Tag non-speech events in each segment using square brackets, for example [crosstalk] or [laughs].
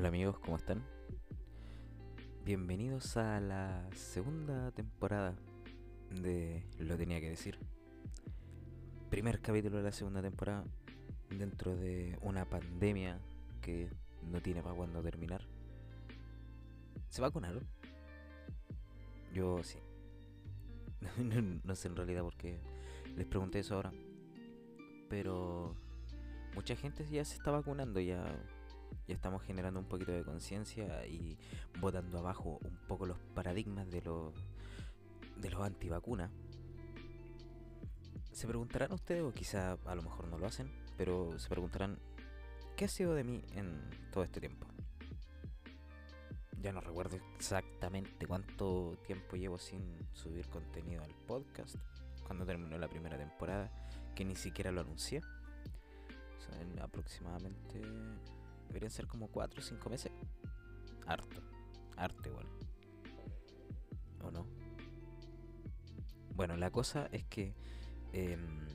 Hola amigos, ¿cómo están? Bienvenidos a la segunda temporada de Lo tenía que decir. Primer capítulo de la segunda temporada dentro de una pandemia que no tiene para cuándo terminar. ¿Se vacunaron? Yo sí. [laughs] no, sé en realidad por qué les pregunté eso ahora. Pero mucha gente ya se está vacunando, ya ya estamos generando un poquito de conciencia y botando abajo un poco los paradigmas de los de los antivacunas. Se preguntarán ustedes, o quizá a lo mejor no lo hacen, pero se preguntarán, ¿qué ha sido de mí en todo este tiempo? Ya no recuerdo exactamente cuánto tiempo llevo sin subir contenido al podcast, cuando terminó la primera temporada, que ni siquiera lo anuncié. O aproximadamente Deberían ser como 4 o 5 meses. Harto. Harto igual. ¿O no? Bueno, la cosa es que em,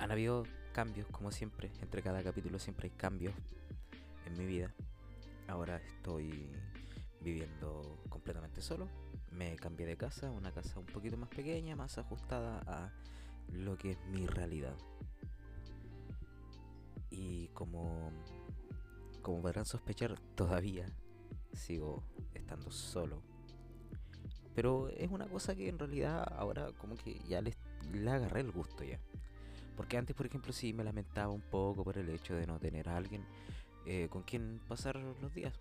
han habido cambios, como siempre. Entre cada capítulo siempre hay cambios en mi vida. Ahora estoy viviendo completamente solo. Me cambié de casa, una casa un poquito más pequeña, más ajustada a lo que es mi realidad. Y como como podrán sospechar, todavía sigo estando solo. Pero es una cosa que en realidad ahora como que ya le, agarré el gusto ya. Porque antes, por ejemplo, sí me lamentaba un poco por el hecho de no tener a alguien eh, con quien pasar los días.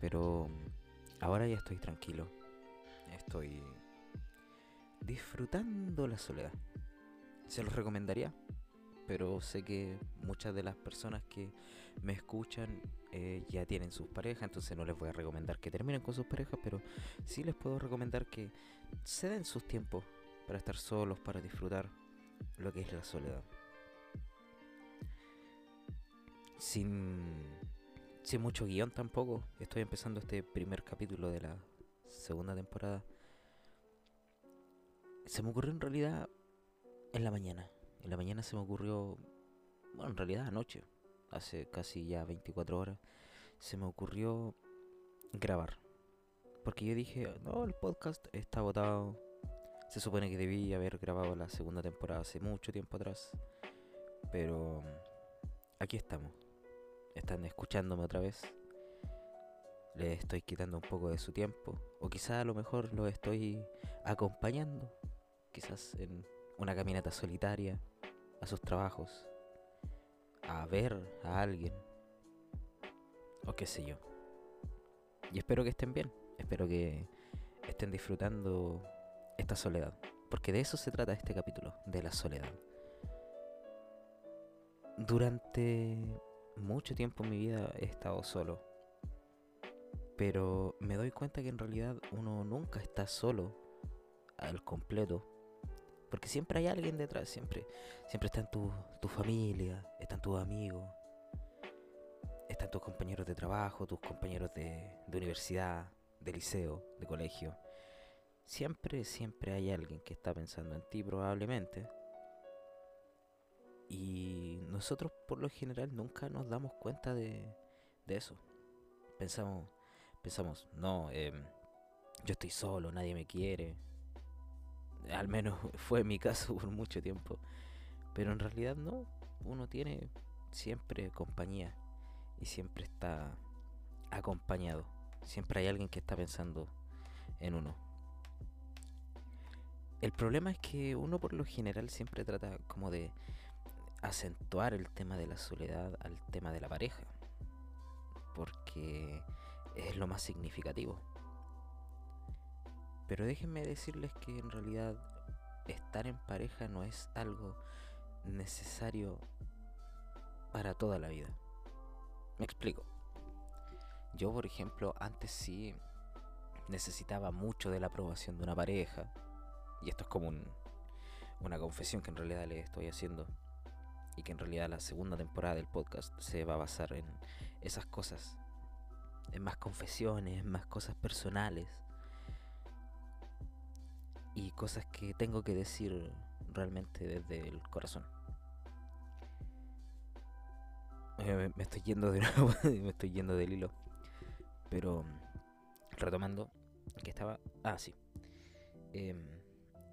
Pero ahora ya estoy tranquilo. Estoy disfrutando la soledad. Se los recomendaría pero sé que muchas de las personas que me escuchan eh, ya tienen sus parejas, entonces no les voy a recomendar que terminen con sus parejas, pero sí les puedo recomendar que se den sus tiempos para estar solos, para disfrutar lo que es la soledad. Sin, sin mucho guion tampoco, estoy empezando este primer capítulo de la segunda temporada. Se me ocurrió en realidad en la mañana en la mañana se me ocurrió, bueno, en realidad anoche, hace casi ya 24 horas, se me ocurrió grabar. Porque yo dije, no, el podcast está votado. Se supone que debí haber grabado la segunda temporada hace mucho tiempo atrás. Pero aquí estamos. Están escuchándome otra vez. Les estoy quitando un poco de su tiempo. O quizás a lo mejor lo estoy acompañando. Quizás en una caminata solitaria a sus trabajos, a ver a alguien, o qué sé yo. Y espero que estén bien, espero que estén disfrutando esta soledad, porque de eso se trata este capítulo, de la soledad. Durante mucho tiempo en mi vida he estado solo, pero me doy cuenta que en realidad uno nunca está solo al completo porque siempre hay alguien detrás, siempre. Siempre están tu, tu familia, están tus amigos, están tus compañeros de trabajo, tus compañeros de, universidad, de liceo, de colegio. Siempre, siempre hay alguien que está pensando en ti probablemente. Y nosotros por lo general nunca nos damos cuenta de, de eso. Pensamos, pensamos, no, eh, yo estoy solo, nadie me quiere, al menos [laughs] fue mi caso por mucho tiempo. Pero en realidad no, uno tiene siempre compañía y siempre está acompañado. Siempre hay alguien que está pensando en uno. El problema es que uno por lo general siempre trata como de acentuar el tema de la soledad al tema de la pareja. Porque es lo más significativo. Pero déjenme decirles que en realidad estar en pareja no es algo necesario para toda la vida. Me explico. Yo, por ejemplo, antes sí necesitaba mucho de la aprobación de una pareja. Y esto es como una confesión que en realidad le estoy haciendo. Y que en realidad la segunda temporada del podcast se va a basar en esas cosas. En más confesiones, en más cosas personales y cosas que tengo que decir realmente desde el corazón. Eh, me estoy yendo de [laughs] nuevo, me estoy yendo del hilo. Pero retomando, que estaba... Ah, sí. Em,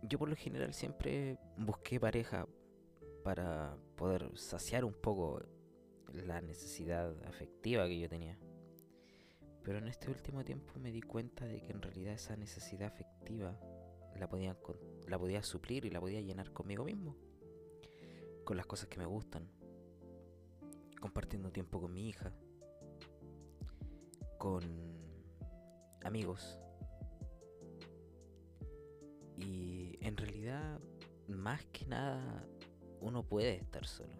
yo por lo general siempre busqué pareja para poder saciar un poco la necesidad afectiva que yo tenía. Pero en este último tiempo me di cuenta de que en realidad esa necesidad afectiva la podía, la podía suplir y la podía llenar conmigo mismo. Con las cosas que me gustan. Compartiendo tiempo con mi hija. Con amigos. Y en realidad, más que nada, uno puede estar solo.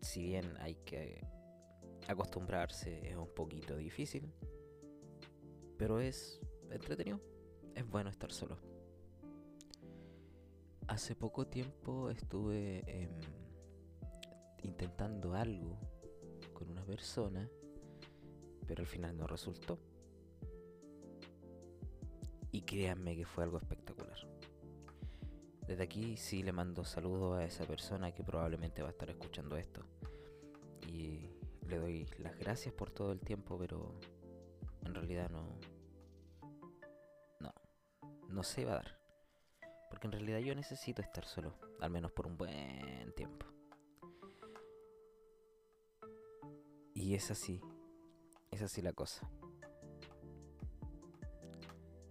Si bien hay que acostumbrarse, es un poquito difícil, pero es entretenido, es bueno estar solo. Hace poco tiempo estuve em, intentando algo con una persona, pero al final no resultó. Y créanme que fue algo espectacular. Desde aquí sí le mando saludos a esa persona que probablemente va a estar escuchando esto. Y le doy las gracias por todo el tiempo, pero en realidad no. No. No se va a dar. Porque en realidad yo necesito estar solo. Al menos por un buen tiempo. Y es así. Es así la cosa.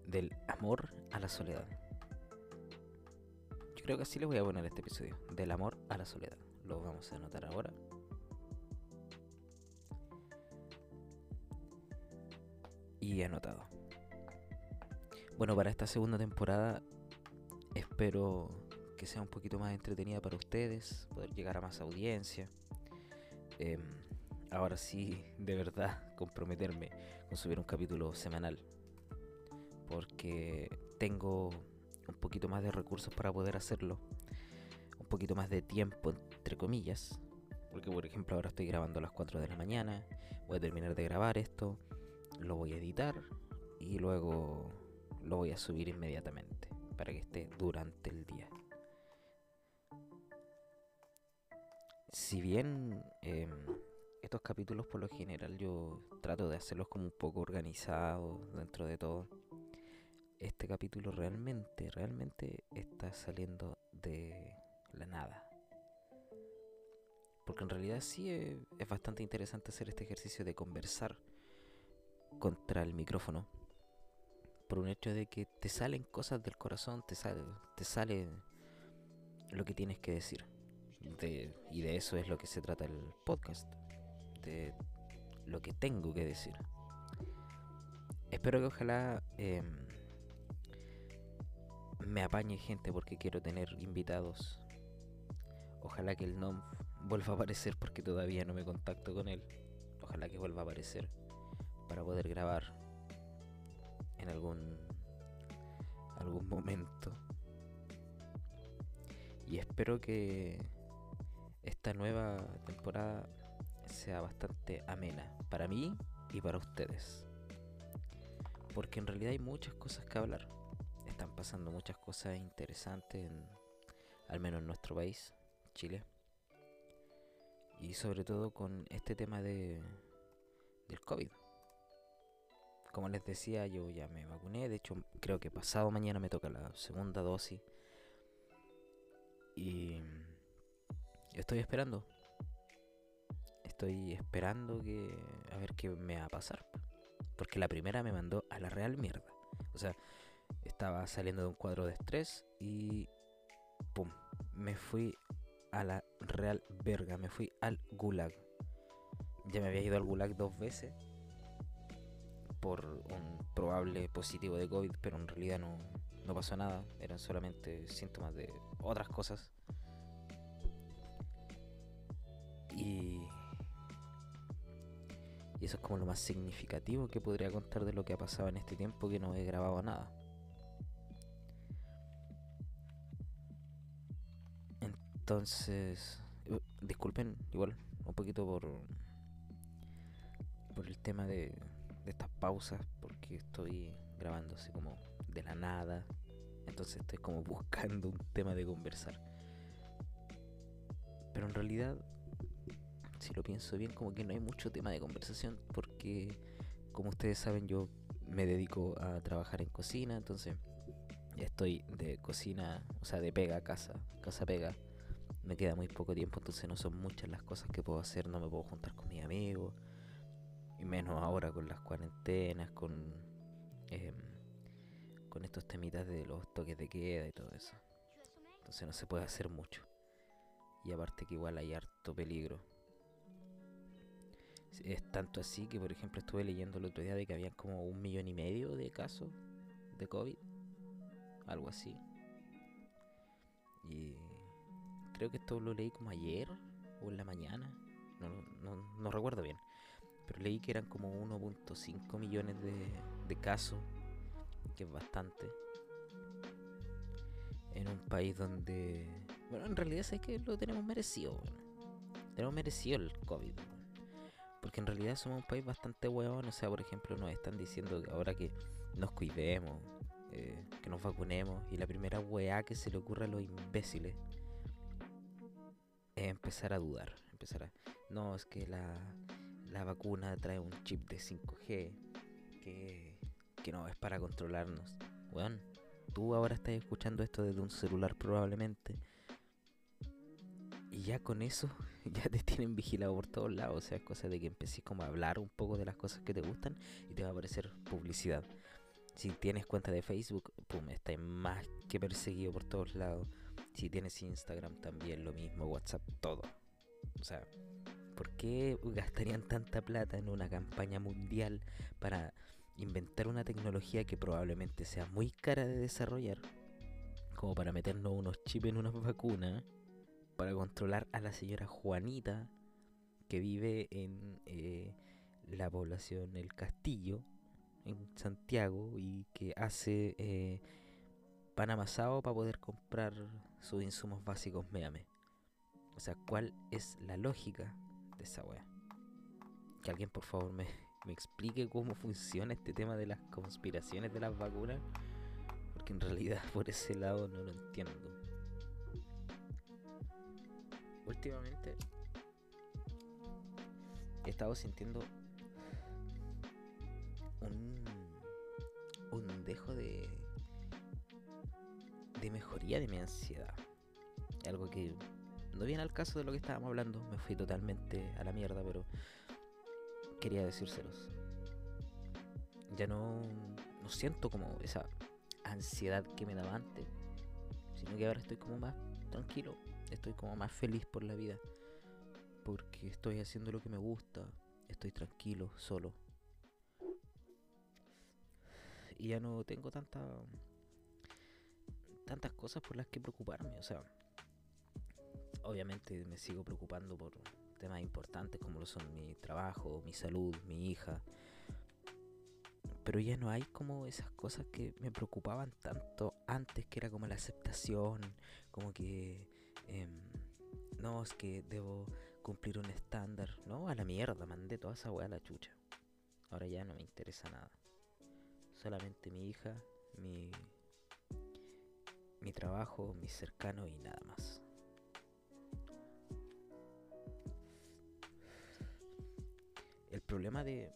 Del amor a la soledad. Yo creo que así le voy a poner este episodio. Del amor a la soledad. Lo vamos a anotar ahora. Y anotado. Bueno, para esta segunda temporada espero que sea un poquito más entretenida para ustedes, poder llegar a más audiencia. Em, ahora sí, [laughs] de verdad, comprometerme con subir un capítulo semanal. Porque tengo un poquito más de recursos para poder hacerlo, un poquito más de tiempo, entre comillas, porque por ejemplo ahora estoy grabando a las 4 de la mañana, voy a terminar de grabar esto, lo voy a editar y luego lo voy a subir inmediatamente para que esté durante el día. Si bien eh, estos capítulos por lo general yo trato de hacerlos como un poco organizados dentro de todo, este capítulo realmente, realmente está saliendo de la nada. Porque en realidad sí es, bastante interesante hacer este ejercicio de conversar contra el micrófono. Por un hecho de que te salen cosas del corazón, te sale, te sale lo que tienes que decir. y de eso es lo que se trata el podcast. De lo que tengo que decir. Espero que ojalá em, me apañe gente porque quiero tener invitados. Ojalá que el NOM vuelva a aparecer porque todavía no me contacto con él. Ojalá que vuelva a aparecer para poder grabar en algún algún momento. Y espero que esta nueva temporada sea bastante amena para mí y para ustedes. Porque en realidad hay muchas cosas que hablar están pasando muchas cosas interesantes, en, al menos en nuestro país, Chile. Y sobre todo con este tema de, del COVID. Como les decía, yo ya me vacuné. De hecho, creo que pasado mañana me toca la segunda dosis. Y estoy esperando. Estoy esperando que a ver qué me va a pasar. Porque la primera me mandó a la real mierda. O sea, estaba saliendo de un cuadro de estrés y pum, me fui a la real verga, me fui al gulag. Ya me había ido al gulag dos veces por un probable positivo de COVID, pero en realidad no, no pasó nada, eran solamente síntomas de otras cosas. Y, y eso es como lo más significativo que podría contar de lo que ha pasado en este tiempo que no he grabado nada. Entonces, uh, disculpen igual un poquito por por el tema de, de estas pausas porque estoy grabando así como de la nada. Entonces estoy como [laughs] buscando un tema de conversar. Pero en realidad si lo pienso bien, como que no hay mucho tema de conversación porque, como ustedes saben, yo me dedico a trabajar en cocina, entonces estoy de cocina, o sea, de pega a casa, casa pega. Me queda muy poco tiempo, entonces no son muchas las cosas que puedo hacer, no me puedo juntar con mis amigos, y menos ahora con las cuarentenas, con, em, con estos temitas de los toques de queda y todo eso. Entonces no se puede hacer mucho. Y aparte que igual hay harto peligro. Es tanto así que, por ejemplo, estuve leyendo el otro día de que habían como un millón y medio de casos de COVID. Algo así. Y creo que esto lo leí como ayer o en la mañana. No, no, no recuerdo bien. Pero leí que eran como 1.5 millones de, de casos. Que es bastante. En un país donde... Bueno, en realidad es que lo tenemos merecido. Tenemos merecido el COVID. Porque en realidad somos un país bastante huevón. O sea, por ejemplo, nos están diciendo que ahora que nos cuidemos, eh, que nos vacunemos. Y la primera weá que se le ocurre a los imbéciles es empezar a dudar. Empezar a. No, es que la, la vacuna trae un chip de 5G. Que, que no es para controlarnos. Weón, tú ahora estás escuchando esto desde un celular probablemente. Y ya con eso [laughs] ya te tienen vigilado por todos lados. O sea, es cosa de que empecés como a hablar un poco de las cosas que te gustan y te va a aparecer publicidad. Si tienes cuenta de Facebook, pum, estás más que perseguido por todos lados. Si tienes Instagram también lo mismo, WhatsApp, todo. O sea, ¿por qué gastarían tanta plata en una campaña mundial para inventar una tecnología que probablemente sea muy cara de desarrollar? Como para meternos unos chips en unas vacunas para controlar a la señora Juanita que vive en eh, la población El Castillo, en Santiago, y que hace eh, pan amasado para poder comprar sus insumos básicos Meame. O sea, ¿cuál es la lógica esa wea? Que alguien por favor me, [laughs] me explique cómo funciona este tema de las conspiraciones de las vacunas. Porque en realidad por ese lado no lo entiendo últimamente he estado sintiendo un, un dejo de, de mejoría de mi ansiedad. Algo que no viene al caso de lo que estábamos hablando, me fui totalmente a la mierda, pero quería decírselos. Ya no, no siento como esa ansiedad que me daba antes, sino que ahora estoy como más tranquilo, estoy como más feliz por la vida. Porque estoy haciendo lo que me gusta. Estoy tranquilo, solo. Y ya no tengo tanta, tantas cosas por las que preocuparme. O sea, obviamente me sigo preocupando por temas importantes como lo son mi trabajo, mi salud, mi hija. Pero ya no hay como esas cosas que me preocupaban tanto antes, que era como la aceptación, como que Em, no, es que debo cumplir un estándar. No, a la mierda, mandé toda esa weá a la chucha. Ahora ya no me interesa nada. Solamente mi hija, mi, mi trabajo, mi cercano y nada más. Problema de,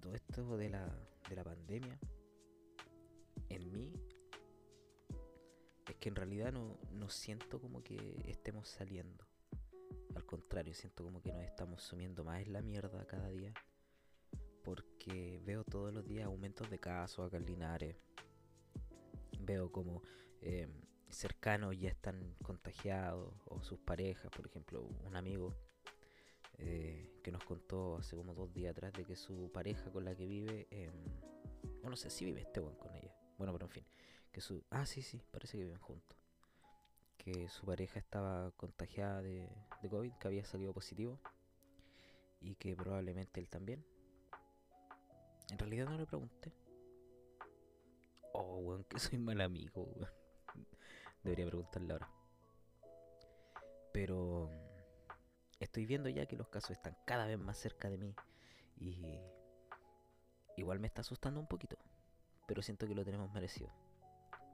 todo esto de la, de la pandemia en mí que en realidad no, siento como que estemos saliendo. Al contrario, siento como que nos estamos sumiendo más en la mierda cada día. Porque veo todos los días aumentos de casos acá en. Veo como eh, cercanos ya están contagiados o sus parejas. Por ejemplo, un amigo eh, que nos contó hace como dos días atrás de que su pareja con la que vive... Eh, no sé si vive este buen con ella. Bueno, pero en fin que su... Ah, sí, sí, parece que viven juntos. Que su pareja estaba contagiada de, de COVID, que había salido positivo. Y que probablemente él también. En realidad no le pregunté. Oh, weón, que soy mal amigo, weón. [laughs] Debería preguntarle ahora. Pero estoy viendo ya que los casos están cada vez más cerca de mí. Y igual me está asustando un poquito. Pero siento que lo tenemos merecido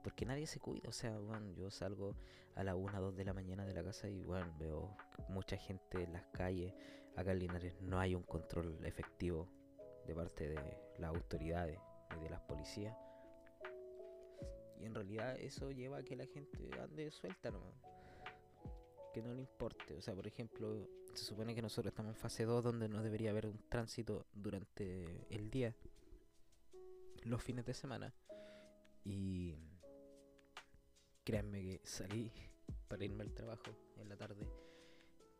porque nadie se cuida. O sea, bueno, yo salgo a la 1, 2 de la mañana de la casa y bueno, veo mucha gente en las calles acá en Linares no hay un control efectivo de parte de las autoridades y de las policías. Y en realidad eso lleva a que la gente ande suelta nomás. Que no le importe. O sea, por ejemplo, se supone que nosotros estamos en fase 2 donde no debería haber un tránsito durante el día, los fines de semana. Y créanme que salí [laughs] para irme al trabajo en la tarde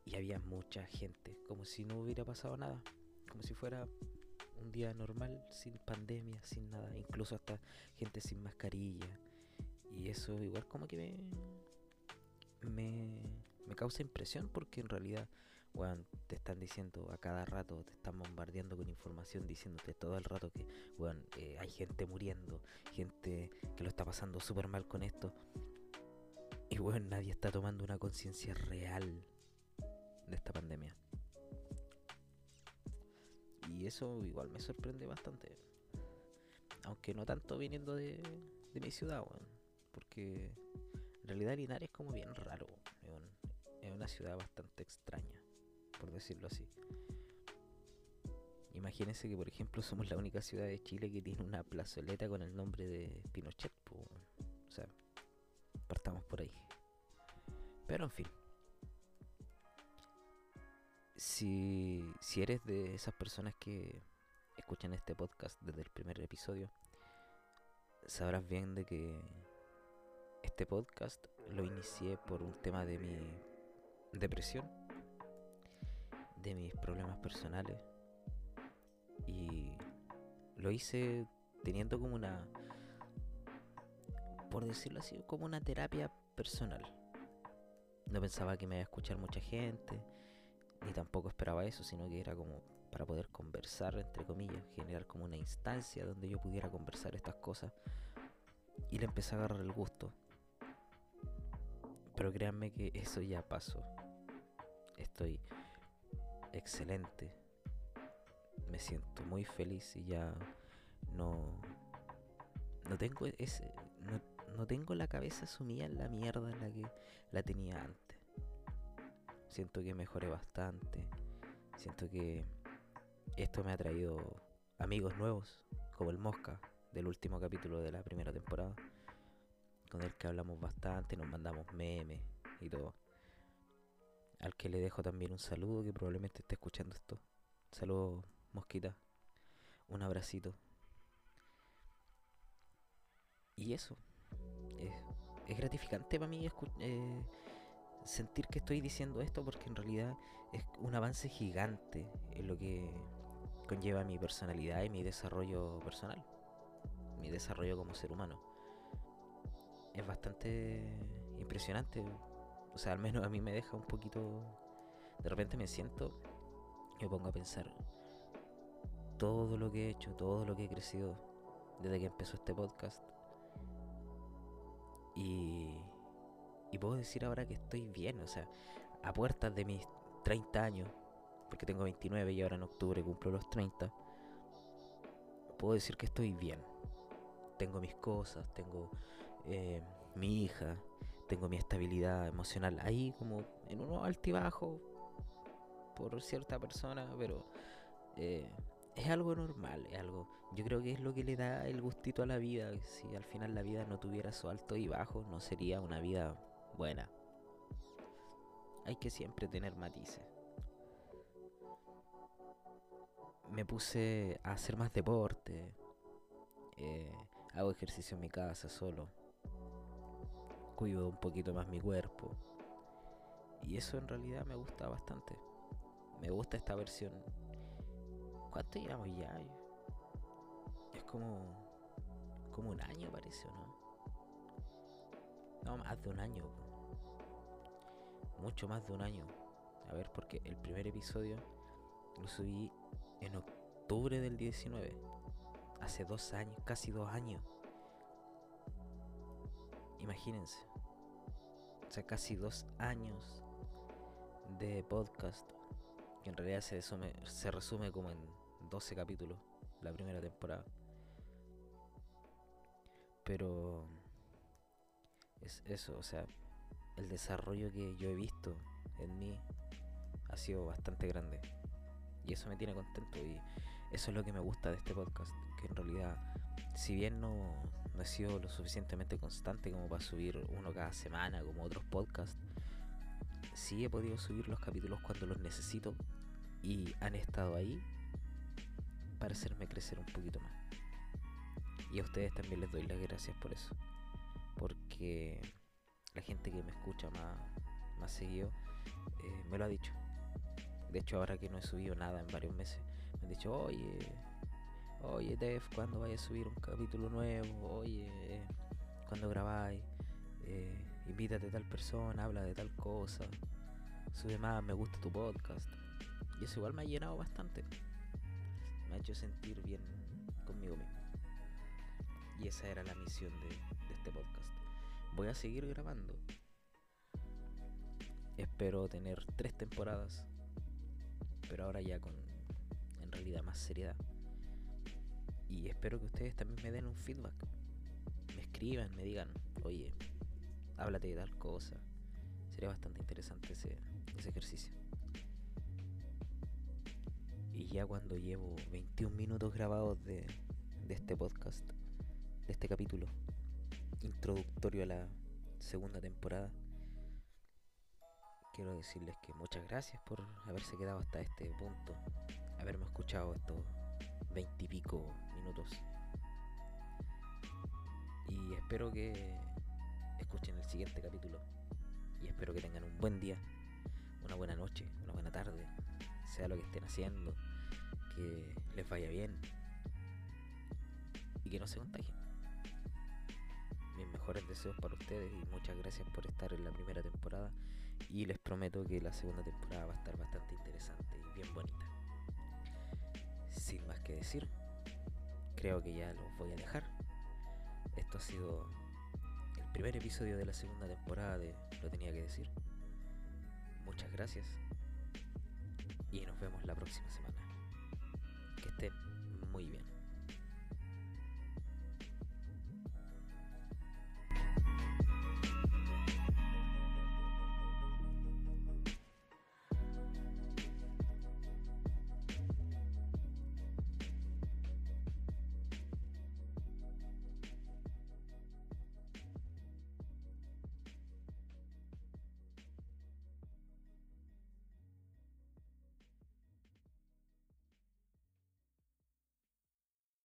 y había mucha gente, como si no hubiera pasado nada, como si fuera un día normal, sin pandemia, sin nada, incluso hasta gente sin mascarilla. Y eso igual como que me, me, me causa impresión porque en realidad, weón, te están diciendo a cada rato, te están bombardeando con información diciéndote todo el rato que, weón, eh, hay gente muriendo, gente que lo está pasando súper mal con esto. Y weón, nadie está tomando una conciencia real de esta pandemia. Y eso igual me sorprende bastante. Aunque no tanto viniendo de, mi ciudad, weón. Porque en realidad Linares es como bien raro. Es una ciudad bastante extraña, por decirlo así. Imagínense que, por ejemplo, [laughs] somos la única ciudad de Chile que tiene una plazoleta con el nombre de Pinochet. O sea, partamos por ahí. Pero en fin. Si, si eres de esas personas que escuchan este podcast desde el primer episodio, sabrás bien de que este podcast lo inicié por un tema de mi depresión, de mis problemas personales y lo hice teniendo como una, por decirlo así, como una terapia personal. No pensaba que me iba a escuchar mucha gente, ni tampoco esperaba eso, sino que era como para poder conversar, entre comillas, generar como una instancia donde yo pudiera conversar estas cosas. Y le empecé a agarrar el gusto. Pero créanme que eso ya pasó. Estoy excelente. Me siento muy feliz y ya no no tengo ese no, no tengo la cabeza sumida en la mierda en la que la tenía antes. Siento que mejoré bastante. Siento que esto me ha traído amigos nuevos, como el Mosca del último capítulo de la primera temporada, con el que hablamos bastante, nos mandamos memes y todo. Al que le dejo también un saludo, que probablemente esté escuchando esto. Saludos, Mosquita. Un abracito. Y eso. Es, gratificante para mí eh, sentir que estoy diciendo esto porque en realidad es un avance gigante en lo que conlleva mi personalidad y mi desarrollo personal, mi desarrollo como ser humano. Es bastante impresionante, o sea, al menos a mí me deja un poquito, de repente me siento me pongo a pensar todo lo que he hecho, todo lo que he crecido desde que empezó este podcast. Y, y puedo decir ahora que estoy bien, o sea, a puertas de mis 30 años, porque tengo 29 y ahora en octubre cumplo los 30, puedo decir que estoy bien. Tengo mis cosas, tengo eh, mi hija, tengo mi estabilidad emocional ahí como en uno altibajo por cierta persona, pero eh, es algo normal, es algo, yo creo que es lo que le da el gustito a la vida. Si al final la vida no tuviera su alto y bajo, no sería una vida buena. Hay que siempre tener matices me puse a hacer más deporte. Eh, hago ejercicio en mi casa solo. Cuido un poquito más mi cuerpo. Y eso en realidad me gusta bastante. Me gusta esta versión. ¿Cuánto llevamos ya? Es como. como un año parece, ¿no? No, más de un año. Mucho más de un año. A ver, porque el primer episodio lo subí en octubre del 19. Hace dos años, casi dos años. Imagínense. O sea, casi dos años de podcast. Que en realidad se resume, se resume como en 12 capítulos. La primera temporada. Pero... Es eso, o sea, el desarrollo que yo he visto en mí ha sido bastante grande y eso me tiene contento y eso es lo que me gusta de este podcast, que en realidad, si bien no, no he sido lo suficientemente constante como para subir uno cada semana como otros podcasts, sí he podido subir los capítulos cuando los necesito y han estado ahí para hacerme crecer un poquito más. Y a ustedes también les doy las gracias por eso. Porque la gente que me escucha más, más seguido eh, me lo ha dicho. De hecho, ahora que no he subido nada en varios meses, me han dicho, oye, oye, Def, ¿cuándo vayas a subir un capítulo nuevo? Oye, cuando grabáis? Eh, invítate a tal persona, habla de tal cosa, sube más, me gusta tu podcast. Y eso igual me ha llenado bastante. Me ha hecho sentir bien conmigo mismo. Y esa era la misión de, de este podcast. Voy a seguir grabando. Espero tener tres temporadas. Pero ahora ya con en realidad más seriedad. Y espero que ustedes también me den un feedback. Me escriban, me digan, oye, háblate de tal cosa. Sería bastante interesante ese, ejercicio. Y ya cuando llevo 21 minutos grabados de, de este podcast, de este capítulo introductorio a la segunda temporada, quiero decirles que muchas gracias por haberse quedado hasta este punto, haberme escuchado estos 20 y pico Y espero que escuchen el siguiente capítulo. Y espero que tengan un buen día, una buena noche, una buena tarde, sea lo que estén haciendo, que les vaya bien y que no se contagien. Mis mejores deseos para ustedes y muchas gracias por estar en la primera temporada y les prometo que la segunda temporada va a estar bastante interesante y bien bonita. Sin más que decir, creo que ya los voy a dejar. Esto ha sido el primer episodio de la segunda temporada de Lo tenía que decir. Muchas gracias y nos vemos la próxima semana. Que estén